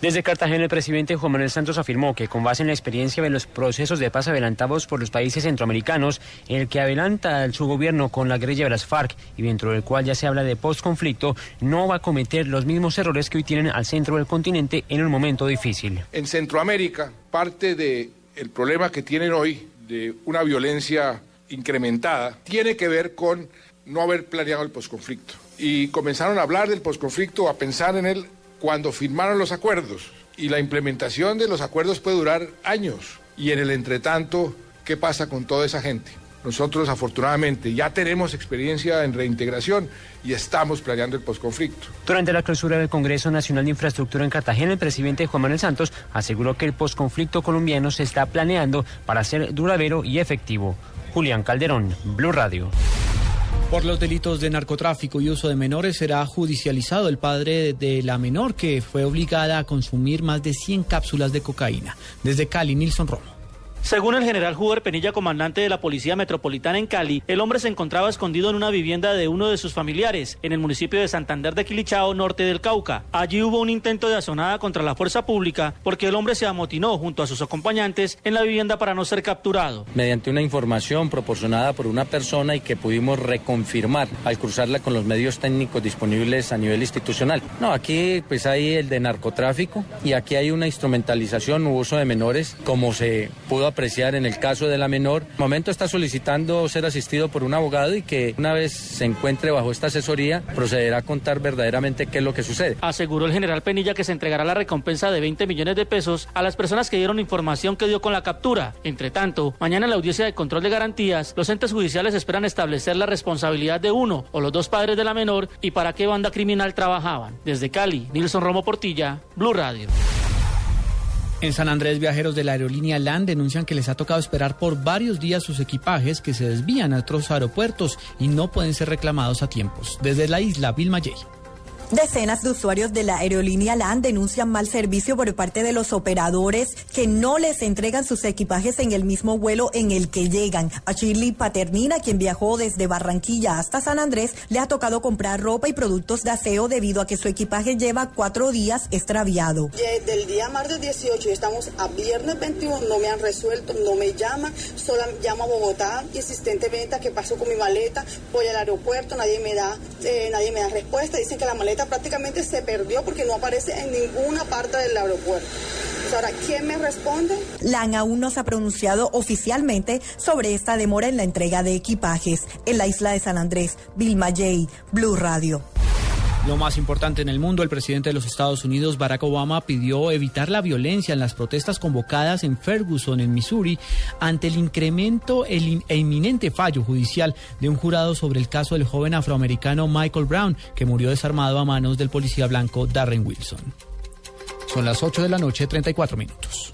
Desde Cartagena, el presidente Juan Manuel Santos afirmó que con base en la experiencia de los procesos de paz adelantados por los países centroamericanos, el que adelanta su gobierno con la guerrilla de las FARC y dentro del cual ya se habla de postconflicto, no va a cometer los mismos errores que hoy tienen al centro del continente en un momento difícil. En Centroamérica, parte del problema que tienen hoy de una violencia incrementada tiene que ver con no haber planeado el posconflicto. Y comenzaron a hablar del posconflicto, a pensar en él cuando firmaron los acuerdos. Y la implementación de los acuerdos puede durar años. Y en el entretanto, ¿qué pasa con toda esa gente? Nosotros afortunadamente ya tenemos experiencia en reintegración y estamos planeando el posconflicto. Durante la clausura del Congreso Nacional de Infraestructura en Cartagena, el presidente Juan Manuel Santos aseguró que el posconflicto colombiano se está planeando para ser duradero y efectivo. Julián Calderón, Blue Radio. Por los delitos de narcotráfico y uso de menores será judicializado el padre de la menor que fue obligada a consumir más de 100 cápsulas de cocaína. Desde Cali, Nilson Romo. Según el general Huber Penilla, comandante de la Policía Metropolitana en Cali, el hombre se encontraba escondido en una vivienda de uno de sus familiares, en el municipio de Santander de Quilichao, norte del Cauca. Allí hubo un intento de azonada contra la fuerza pública porque el hombre se amotinó junto a sus acompañantes en la vivienda para no ser capturado. Mediante una información proporcionada por una persona y que pudimos reconfirmar al cruzarla con los medios técnicos disponibles a nivel institucional. No, aquí pues hay el de narcotráfico y aquí hay una instrumentalización u uso de menores como se pudo apreciar en el caso de la menor. El momento está solicitando ser asistido por un abogado y que una vez se encuentre bajo esta asesoría procederá a contar verdaderamente qué es lo que sucede. Aseguró el general Penilla que se entregará la recompensa de 20 millones de pesos a las personas que dieron información que dio con la captura. Entre tanto, mañana en la audiencia de control de garantías, los entes judiciales esperan establecer la responsabilidad de uno o los dos padres de la menor y para qué banda criminal trabajaban. Desde Cali, Nilson Romo Portilla, Blue Radio. En San Andrés, viajeros de la aerolínea LAN denuncian que les ha tocado esperar por varios días sus equipajes que se desvían a otros aeropuertos y no pueden ser reclamados a tiempos. Desde la isla, Vilma Yey. Decenas de usuarios de la aerolínea LAN denuncian mal servicio por parte de los operadores que no les entregan sus equipajes en el mismo vuelo en el que llegan. A Shirley Paternina, quien viajó desde Barranquilla hasta San Andrés, le ha tocado comprar ropa y productos de aseo debido a que su equipaje lleva cuatro días extraviado. Del día martes 18 estamos a viernes 21, no me han resuelto, no me llaman, solo llamo a Bogotá, insistentemente, ¿qué pasó con mi maleta? Voy al aeropuerto, nadie me da, eh, nadie me da respuesta, dicen que la maleta prácticamente se perdió porque no aparece en ninguna parte del aeropuerto. Ahora, ¿quién me responde? LAN aún no se ha pronunciado oficialmente sobre esta demora en la entrega de equipajes. En la isla de San Andrés, Vilma J, Blue Radio. Lo más importante en el mundo, el presidente de los Estados Unidos, Barack Obama, pidió evitar la violencia en las protestas convocadas en Ferguson, en Missouri, ante el incremento e inminente fallo judicial de un jurado sobre el caso del joven afroamericano Michael Brown, que murió desarmado a manos del policía blanco Darren Wilson. Son las 8 de la noche, 34 minutos.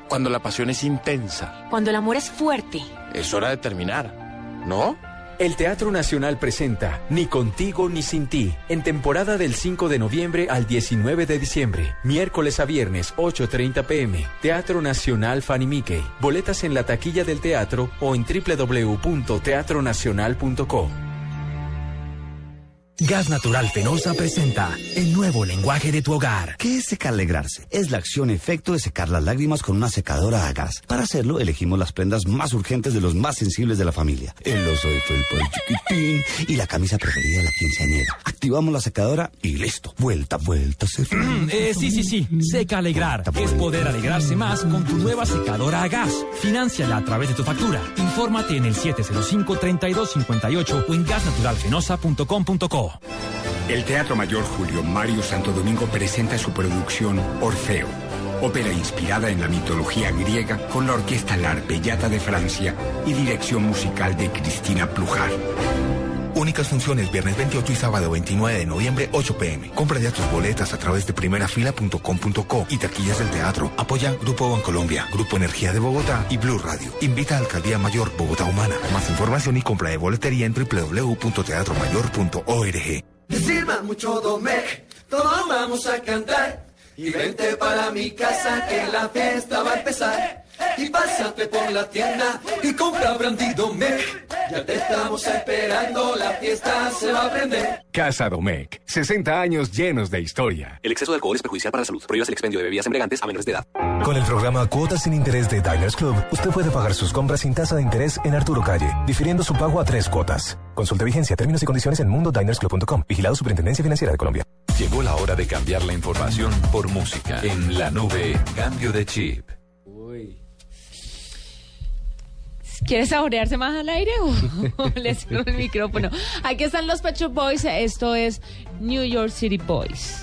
Cuando la pasión es intensa. Cuando el amor es fuerte. Es hora de terminar, ¿no? El Teatro Nacional presenta Ni contigo ni sin ti, en temporada del 5 de noviembre al 19 de diciembre, miércoles a viernes 8.30 pm, Teatro Nacional Fanny Mickey. Boletas en la taquilla del teatro o en www.teatronacional.co. Gas Natural Fenosa presenta el nuevo lenguaje de tu hogar. ¿Qué es secalegrarse? Es la acción-efecto de secar las lágrimas con una secadora a gas. Para hacerlo, elegimos las prendas más urgentes de los más sensibles de la familia. El oso de felpa del chiquitín y la camisa preferida de la quinceañera. Activamos la secadora y listo. Vuelta, vuelta, se Eh, sí, sí, sí. Seca Alegrar. Es poder alegrarse más con tu nueva secadora a gas. Financiala a través de tu factura. Infórmate en el 705-3258 o en gasnaturalfenosa.com.co. El Teatro Mayor Julio Mario Santo Domingo presenta su producción Orfeo, ópera inspirada en la mitología griega con la orquesta La de Francia y dirección musical de Cristina Plujar. Únicas funciones viernes 28 y sábado 29 de noviembre 8 pm. Compra ya tus boletas a través de primerafila.com.co y taquillas del teatro. Apoya Grupo Bancolombia, Grupo Energía de Bogotá y Blue Radio. Invita a Alcaldía Mayor Bogotá Humana. Más información y compra de boletería en www.teatromayor.org. Sirva mucho Domec, todos vamos a cantar. Y vente para mi casa que la fiesta va a empezar. Y pásate por la tienda y compra Brandy Domec. Ya te estamos esperando, la fiesta se va a prender. Casa Domecq, 60 años llenos de historia. El exceso de alcohol es perjudicial para la salud. Prohíbas el expendio de bebidas embriagantes a menores de edad. Con el programa Cuotas sin Interés de Diners Club, usted puede pagar sus compras sin tasa de interés en Arturo Calle, difiriendo su pago a tres cuotas. Consulte vigencia, términos y condiciones en mundodinersclub.com. Vigilado Superintendencia Financiera de Colombia. Llegó la hora de cambiar la información por música. En la nube, cambio de chip. ¿Quiere saborearse más al aire o le cierro el micrófono? Aquí están los Pet Shop Boys. Esto es New York City Boys.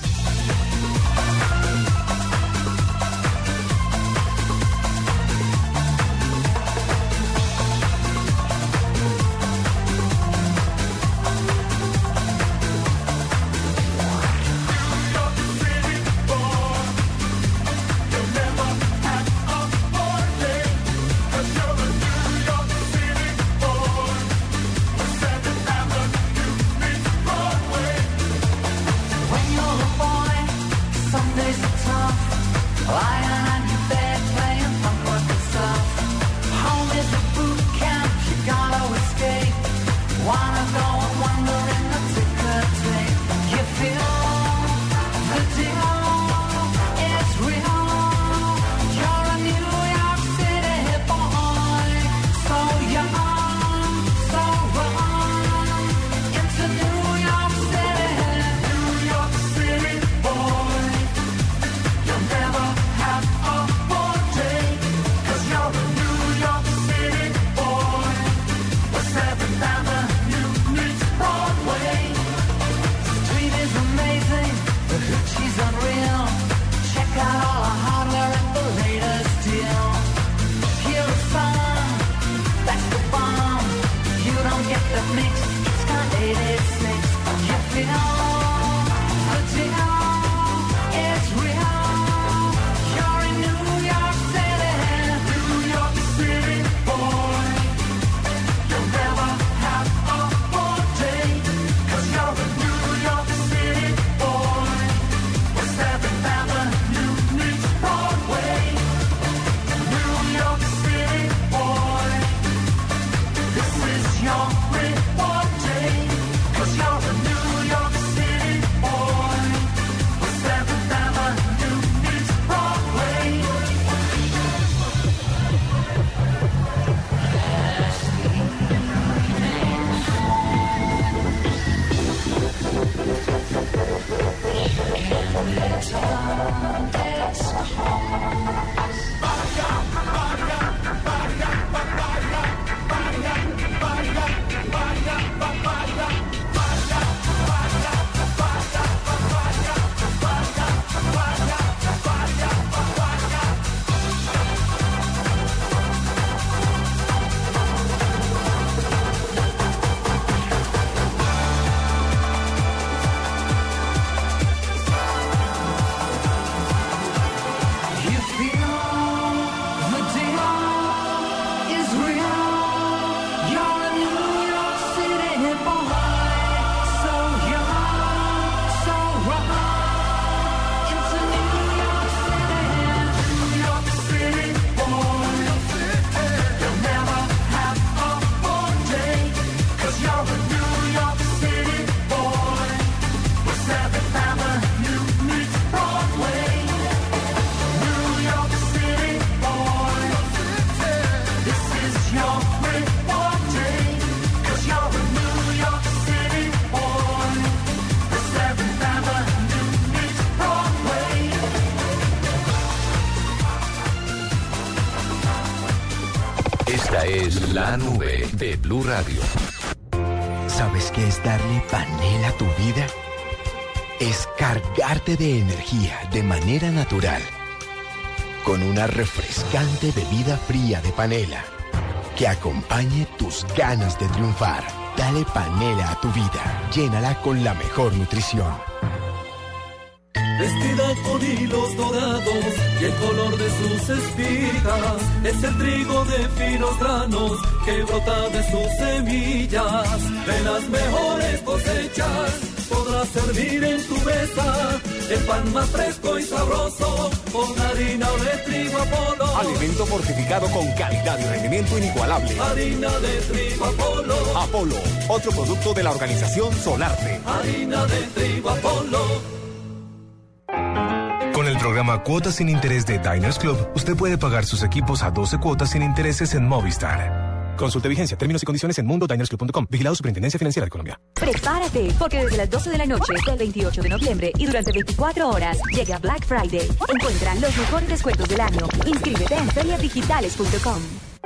De Blue Radio. ¿Sabes qué es darle panela a tu vida? Es cargarte de energía de manera natural. Con una refrescante bebida fría de panela que acompañe tus ganas de triunfar. Dale panela a tu vida. Llénala con la mejor nutrición. Vestida con hilos dorados y el color de sus espigas es el trigo de finos granos que brota de sus semillas. De las mejores cosechas podrás servir en tu mesa el pan más fresco y sabroso con harina de trigo Apolo. Alimento fortificado con calidad y rendimiento inigualable. Harina de trigo Apolo. Apolo, otro producto de la organización Solarte. Harina de trigo Apolo. Con el programa Cuotas sin Interés de Diners Club, usted puede pagar sus equipos a 12 cuotas sin intereses en Movistar. Consulte vigencia, términos y condiciones en mundodinersclub.com. Vigilado Superintendencia Financiera de Colombia. Prepárate, porque desde las 12 de la noche del 28 de noviembre y durante 24 horas llega Black Friday. Encuentra los mejores descuentos del año. Inscríbete en feriadigitales.com.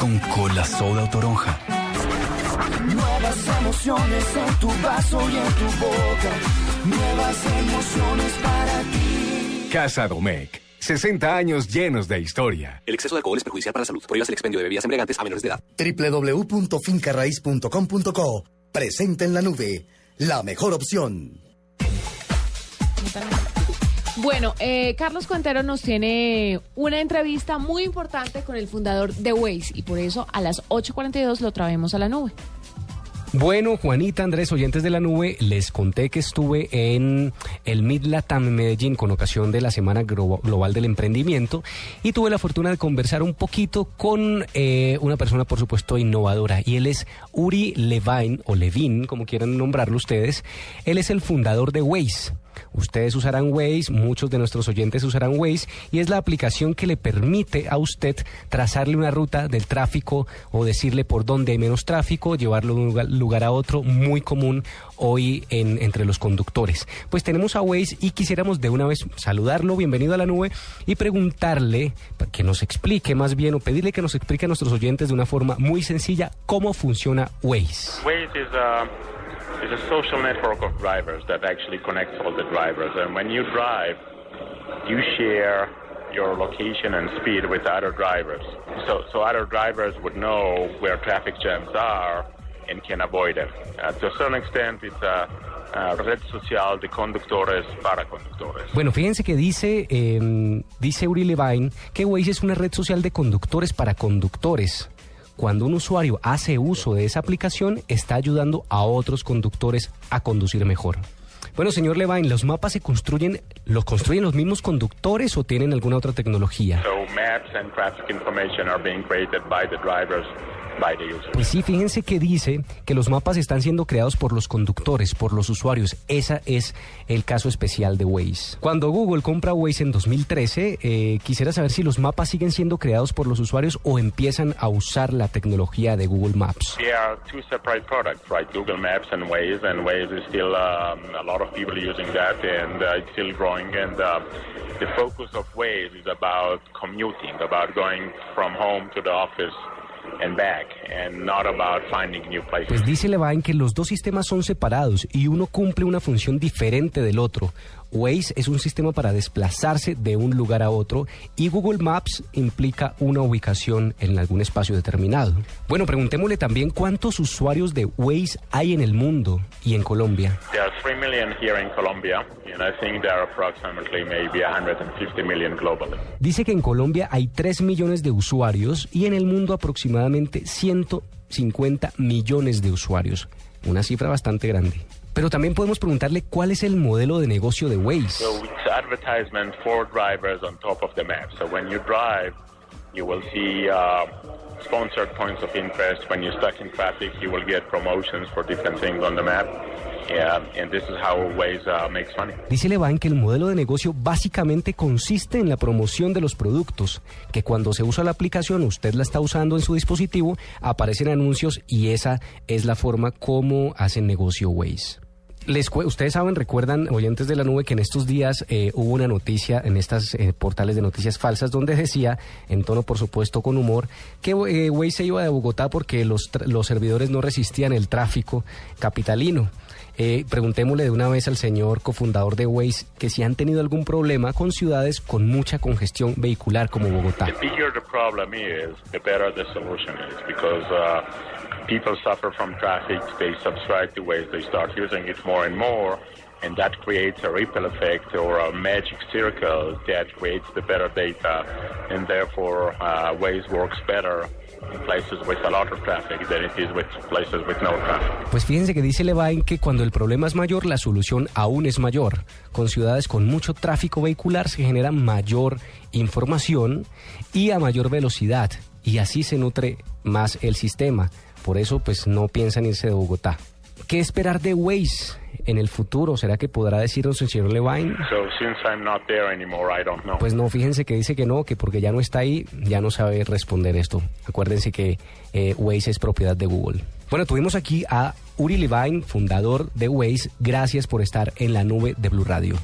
Con cola soda o toronja. Nuevas emociones en tu vaso y en tu boca. Nuevas emociones para ti. Casa Domecq. 60 años llenos de historia. El exceso de alcohol es perjudicial para la salud. Prohíbas el expendio de bebidas embriagantes a menores de edad. www.fincarraiz.com.co Presente en la nube. La mejor opción. Bueno, eh, Carlos Cuentero nos tiene una entrevista muy importante con el fundador de Waze y por eso a las 8.42 lo traemos a la nube. Bueno, Juanita, Andrés, oyentes de la nube, les conté que estuve en el Midlatam en Medellín con ocasión de la Semana Glo- Global del Emprendimiento y tuve la fortuna de conversar un poquito con eh, una persona, por supuesto, innovadora y él es Uri Levine o Levin, como quieran nombrarlo ustedes. Él es el fundador de Waze. Ustedes usarán Waze, muchos de nuestros oyentes usarán Waze y es la aplicación que le permite a usted trazarle una ruta del tráfico o decirle por dónde hay menos tráfico, llevarlo de un lugar, a otro, muy común hoy en, entre los conductores. Pues tenemos a Waze y quisiéramos de una vez saludarlo, bienvenido a la nube y preguntarle que nos explique más bien o pedirle que nos explique a nuestros oyentes de una forma muy sencilla cómo funciona Waze. Waze is is a social network of drivers that actually connects all the drivers. And when you drive, you share your location and speed with other drivers. So, so other drivers would know where traffic jams are and can avoid them. Uh, to a certain extent, it's a, a red social de conductores para conductores. Bueno, fíjense que dice, eh, dice Uri Levine que Waze es una red social de conductores para conductores. Cuando un usuario hace uso de esa aplicación, está ayudando a otros conductores a conducir mejor. Bueno, señor Levine, ¿los mapas se construyen, los construyen los mismos conductores o tienen alguna otra tecnología? So maps and traffic information are being created by the drivers. Pues sí, fíjense que dice que los mapas están siendo creados por los conductores, por los usuarios. Ese es el caso especial de Waze. Cuando Google compra Waze en 2013, eh, quisiera saber si los mapas siguen siendo creados por los usuarios o empiezan a usar la tecnología de Google Maps. They are two separate products, right? Google Maps and Waze, and Waze is still a lot of people using that, and it's still growing. And the focus of Waze is about commuting, about going from home to the office Pues dice Levine que los dos sistemas son separados y uno cumple una función diferente del otro. Waze es un sistema para desplazarse de un lugar a otro y Google Maps implica una ubicación en algún espacio determinado. Bueno, preguntémosle también cuántos usuarios de Waze hay en el mundo y en Colombia. There are 3 million here in Colombia, and I think there are approximately maybe 150 million globally. Dice que en Colombia hay 3 millones de usuarios y en el mundo aproximadamente 150 millones de usuarios. Una cifra bastante grande. Pero también podemos preguntarle cuál es el modelo de negocio de Waze. So it's advertisement for drivers on top of the map. So when you drive, You will see uh, sponsored points of interest. When you're stuck in traffic, you will get promotions for different things on the map. Yeah, and this is how Waze uh, makes money. Dice Levine que el modelo de negocio básicamente consiste en la promoción de los productos, que cuando se usa la aplicación, usted la está usando en su dispositivo, aparecen anuncios y esa es la forma como hacen negocio Waze. Les, ustedes saben, recuerdan, oyentes de la nube, que en estos días eh, hubo una noticia en estas eh, portales de noticias falsas donde decía, en tono por supuesto con humor, que eh, Waze se iba de Bogotá porque los, los servidores no resistían el tráfico capitalino. Eh, preguntémosle de una vez al señor cofundador de Waze que si han tenido algún problema con ciudades con mucha congestión vehicular como Bogotá. The people suffer from traffic, they subscribe to Waze, they start using it more and more, and that creates a ripple effect or a magic circle that creates the better data, and therefore uh, Waze works better in places with a lot of traffic than it is with places with no traffic. Pues fíjense que dice Levine que cuando el problema es mayor, la solución aún es mayor. Con ciudades con mucho tráfico vehicular se genera mayor información y a mayor velocidad. Y así se nutre más el sistema. Por eso, pues no piensan irse de Bogotá. ¿Qué esperar de Waze en el futuro? ¿Será que podrá decirnos el señor Levine? Pues no, fíjense que dice que no, que porque ya no está ahí, ya no sabe responder esto. Acuérdense que eh, Waze es propiedad de Google. Bueno, tuvimos aquí a Uri Levine, fundador de Waze. Gracias por estar en la nube de Blue Radio.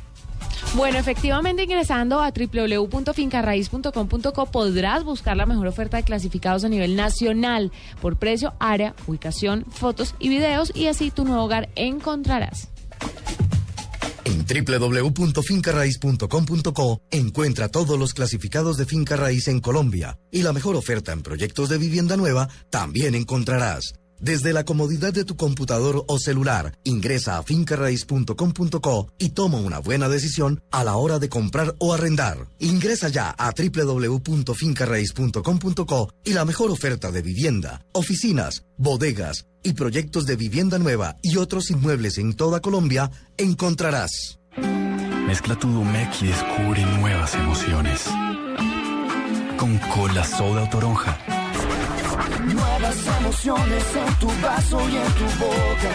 Bueno, efectivamente ingresando a www.fincarraiz.com.co podrás buscar la mejor oferta de clasificados a nivel nacional por precio, área, ubicación, fotos y videos y así tu nuevo hogar encontrarás. En www.fincarraiz.com.co encuentra todos los clasificados de finca raíz en Colombia y la mejor oferta en proyectos de vivienda nueva también encontrarás. Desde la comodidad de tu computador o celular, ingresa a fincarraiz.com.co y toma una buena decisión a la hora de comprar o arrendar. Ingresa ya a www.fincarraiz.com.co y la mejor oferta de vivienda, oficinas, bodegas y proyectos de vivienda nueva y otros inmuebles en toda Colombia encontrarás. Mezcla tu Domec y descubre nuevas emociones. Con Cola Soda o Toronja. Nuevas emociones en tu vaso y en tu boca.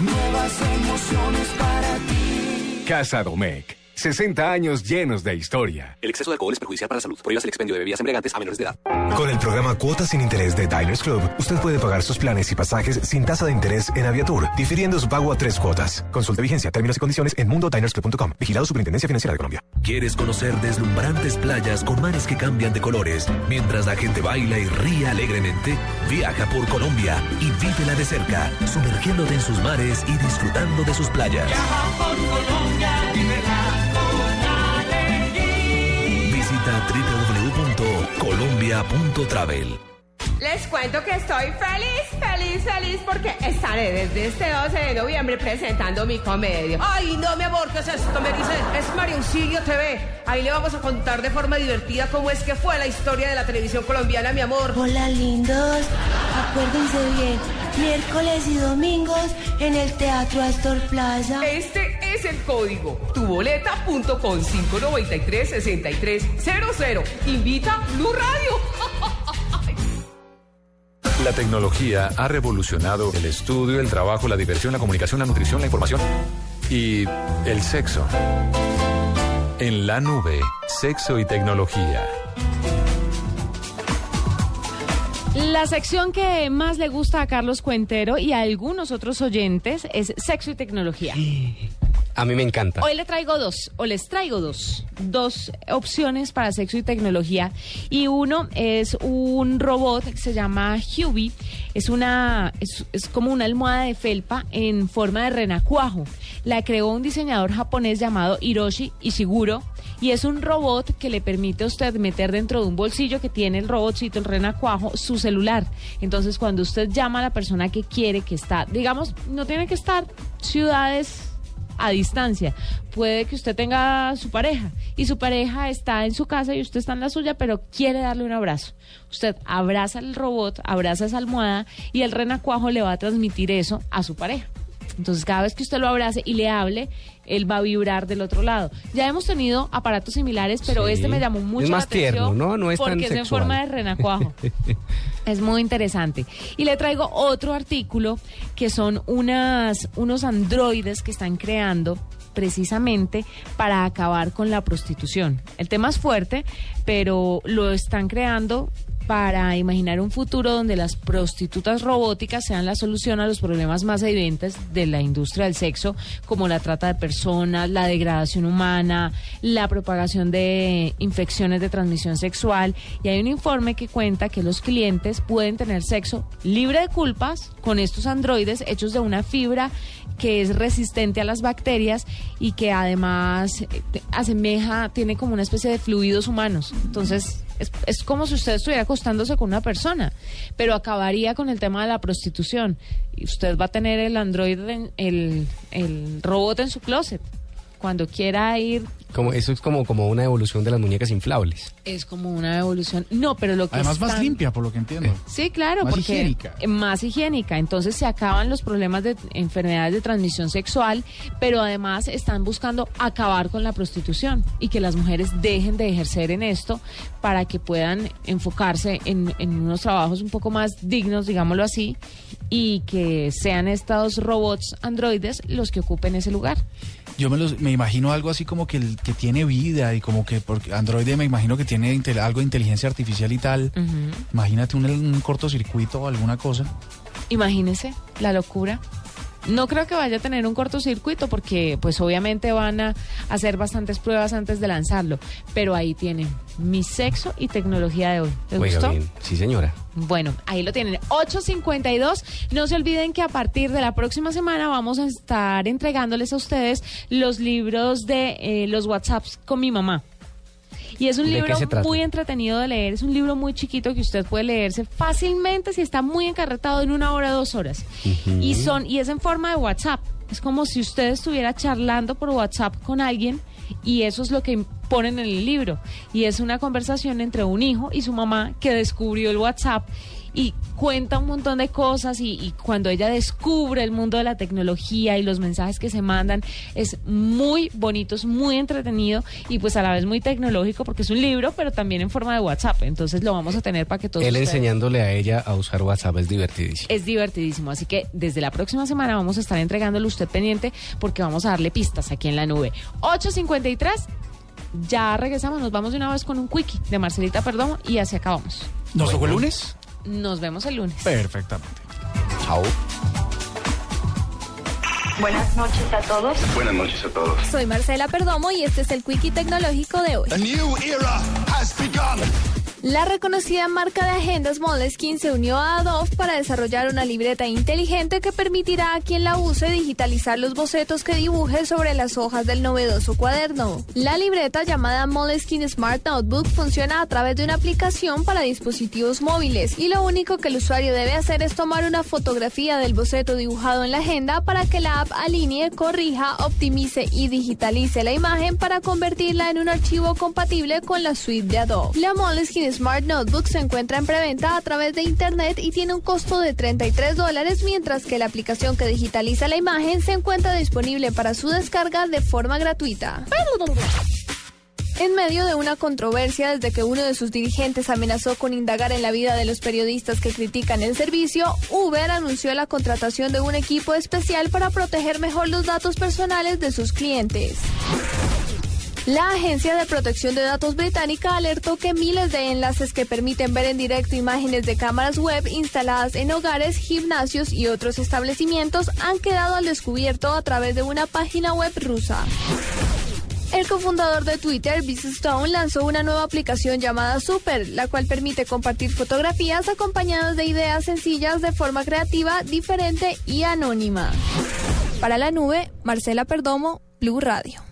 Nuevas emociones para ti. Casa Domecq. 60 años llenos de historia. El exceso de alcohol es perjudicial para la salud. Prohíbas el expendio de bebidas embriagantes a menores de edad. Con el programa Cuotas sin Interés de Diners Club, usted puede pagar sus planes y pasajes sin tasa de interés en Aviatur, difiriendo su pago a tres cuotas. Consulte vigencia, términos y condiciones en mundodinersclub.com. Vigilado Superintendencia Financiera de Colombia. ¿Quieres conocer deslumbrantes playas con mares que cambian de colores mientras la gente baila y ríe alegremente? Viaja por Colombia y vívela de cerca, sumergiéndote en sus mares y disfrutando de sus playas. Www.colombia.travel. Les cuento que estoy feliz, feliz, feliz porque estaré desde este 12 de noviembre presentando mi comedia. Ay, no, mi amor, ¿qué es esto? Me dice, es Marioncillo TV. Ahí le vamos a contar de forma divertida cómo es que fue la historia de la televisión colombiana, mi amor. Hola lindos, acuérdense bien, miércoles y domingos en el Teatro Astor Plaza. Este es el código, tuboleta.com 593-6300. Invita Blue Radio. La tecnología ha revolucionado el estudio, el trabajo, la diversión, la comunicación, la nutrición, la información y el sexo. En la nube, sexo y tecnología. La sección que más le gusta a Carlos Cuentero y a algunos otros oyentes es sexo y tecnología. A mí me encanta. Hoy le traigo dos, o les traigo dos, dos opciones para sexo y tecnología. Y uno es un robot que se llama Hubi. Es una, es, es como una almohada de felpa en forma de renacuajo. La creó un diseñador japonés llamado Hiroshi Ishiguro. Y es un robot que le permite a usted meter dentro de un bolsillo que tiene el robotcito, el renacuajo, su celular. Entonces, cuando usted llama a la persona que quiere, que está, digamos, no tiene que estar ciudades a distancia. Puede que usted tenga su pareja y su pareja está en su casa y usted está en la suya, pero quiere darle un abrazo. Usted abraza el robot, abraza esa almohada y el renacuajo le va a transmitir eso a su pareja. Entonces, cada vez que usted lo abrace y le hable, él va a vibrar del otro lado. Ya hemos tenido aparatos similares, pero Sí. este me llamó mucho Es más la atención. tierno, ¿no? No es tan porque es en forma de renacuajo. Es muy interesante. Y le traigo otro artículo que son unas, unos androides que están creando precisamente para acabar con la prostitución. El tema es fuerte, pero lo están creando para imaginar un futuro donde las prostitutas robóticas sean la solución a los problemas más evidentes de la industria del sexo, como la trata de personas, la degradación humana, la propagación de infecciones de transmisión sexual. Y hay un informe que cuenta que los clientes pueden tener sexo libre de culpas con estos androides hechos de una fibra que es resistente a las bacterias y que además eh, asemeja, tiene como una especie de fluidos humanos. Entonces, es, es como si usted estuviera acostándose con una persona, pero acabaría con el tema de la prostitución. Y usted va a tener el androide, en- el, el robot en su closet. Cuando quiera ir, Como, eso es como, como una evolución de las muñecas inflables. es como una evolución. No, pero lo que Además, más limpia, por lo que entiendo. Sí, claro, Más porque higiénica. eh, más higiénica. Entonces se acaban los problemas de enfermedades de transmisión sexual, pero además están buscando acabar con la prostitución y que las mujeres dejen de ejercer en esto para que puedan enfocarse en, en unos trabajos un poco más dignos, digámoslo así, y que sean estos robots androides los que ocupen ese lugar. Yo me, los, me imagino algo así como que, el, que tiene vida y como que porque Android me imagino que tiene algo de inteligencia artificial y tal. Imagínate un, un cortocircuito o alguna cosa. Imagínese la locura. No creo que vaya a tener un cortocircuito porque pues obviamente van a hacer bastantes pruebas antes de lanzarlo. Pero ahí tienen mi sexo y tecnología de hoy. ¿Les Juega gustó? bien. Sí, señora. Bueno, ahí lo tienen. 8.52. No se olviden que a partir de la próxima semana vamos a estar entregándoles a ustedes los libros de eh, los WhatsApps con mi mamá. Y es un ¿De qué libro muy entretenido de leer. Es un libro muy chiquito que usted puede leerse fácilmente si está muy encarretado en una hora o dos horas. Y son y es en forma de WhatsApp. Es como si usted estuviera charlando por WhatsApp con alguien y eso es lo que ponen en el libro. Y es una conversación entre un hijo y su mamá que descubrió el WhatsApp y cuenta un montón de cosas y, y cuando ella descubre el mundo de la tecnología y los mensajes que se mandan es muy bonito, es muy entretenido y pues a la vez muy tecnológico porque es un libro pero también en forma de WhatsApp, entonces lo vamos a tener para que todos Él ustedes- enseñándole a ella a usar WhatsApp es divertidísimo. es divertidísimo, así que desde la próxima semana vamos a estar entregándole usted pendiente porque vamos a darle pistas aquí en la nube. 8.53, ya regresamos, nos vamos de una vez con un quickie de Marcelita Perdomo y así acabamos. ¿Nos tocó el lunes? Nos vemos el lunes. Perfectamente. Chao. Buenas noches a todos. Buenas noches a todos. Soy Marcela Perdomo y este es el Quickie Tecnológico de hoy. A new era has begun. La reconocida marca de agendas Moleskine se unió a Adobe para desarrollar una libreta inteligente que permitirá a quien la use digitalizar los bocetos que dibuje sobre las hojas del novedoso cuaderno. La libreta llamada Moleskine Smart Notebook funciona a través de una aplicación para dispositivos móviles y lo único que el usuario debe hacer es tomar una fotografía del boceto dibujado en la agenda para que la app alinee, corrija, optimice y digitalice la imagen para convertirla en un archivo compatible con la suite de Adobe. La Moleskine Smart Notebook se encuentra en preventa a través de internet y tiene un costo de 33 dólares, mientras que la aplicación que digitaliza la imagen se encuentra disponible para su descarga de forma gratuita. En medio de una controversia desde que uno de sus dirigentes amenazó con indagar en la vida de los periodistas que critican el servicio, Uber anunció la contratación de un equipo especial para proteger mejor los datos personales de sus clientes. La Agencia de Protección de Datos británica alertó que miles de enlaces que permiten ver en directo imágenes de cámaras web instaladas en hogares, gimnasios y otros establecimientos han quedado al descubierto a través de una página web rusa. El cofundador de Twitter, Biz Stone, lanzó una nueva aplicación llamada Super, la cual permite compartir fotografías acompañadas de ideas sencillas de forma creativa, diferente y anónima. Para la nube, Marcela Perdomo, Blue Radio.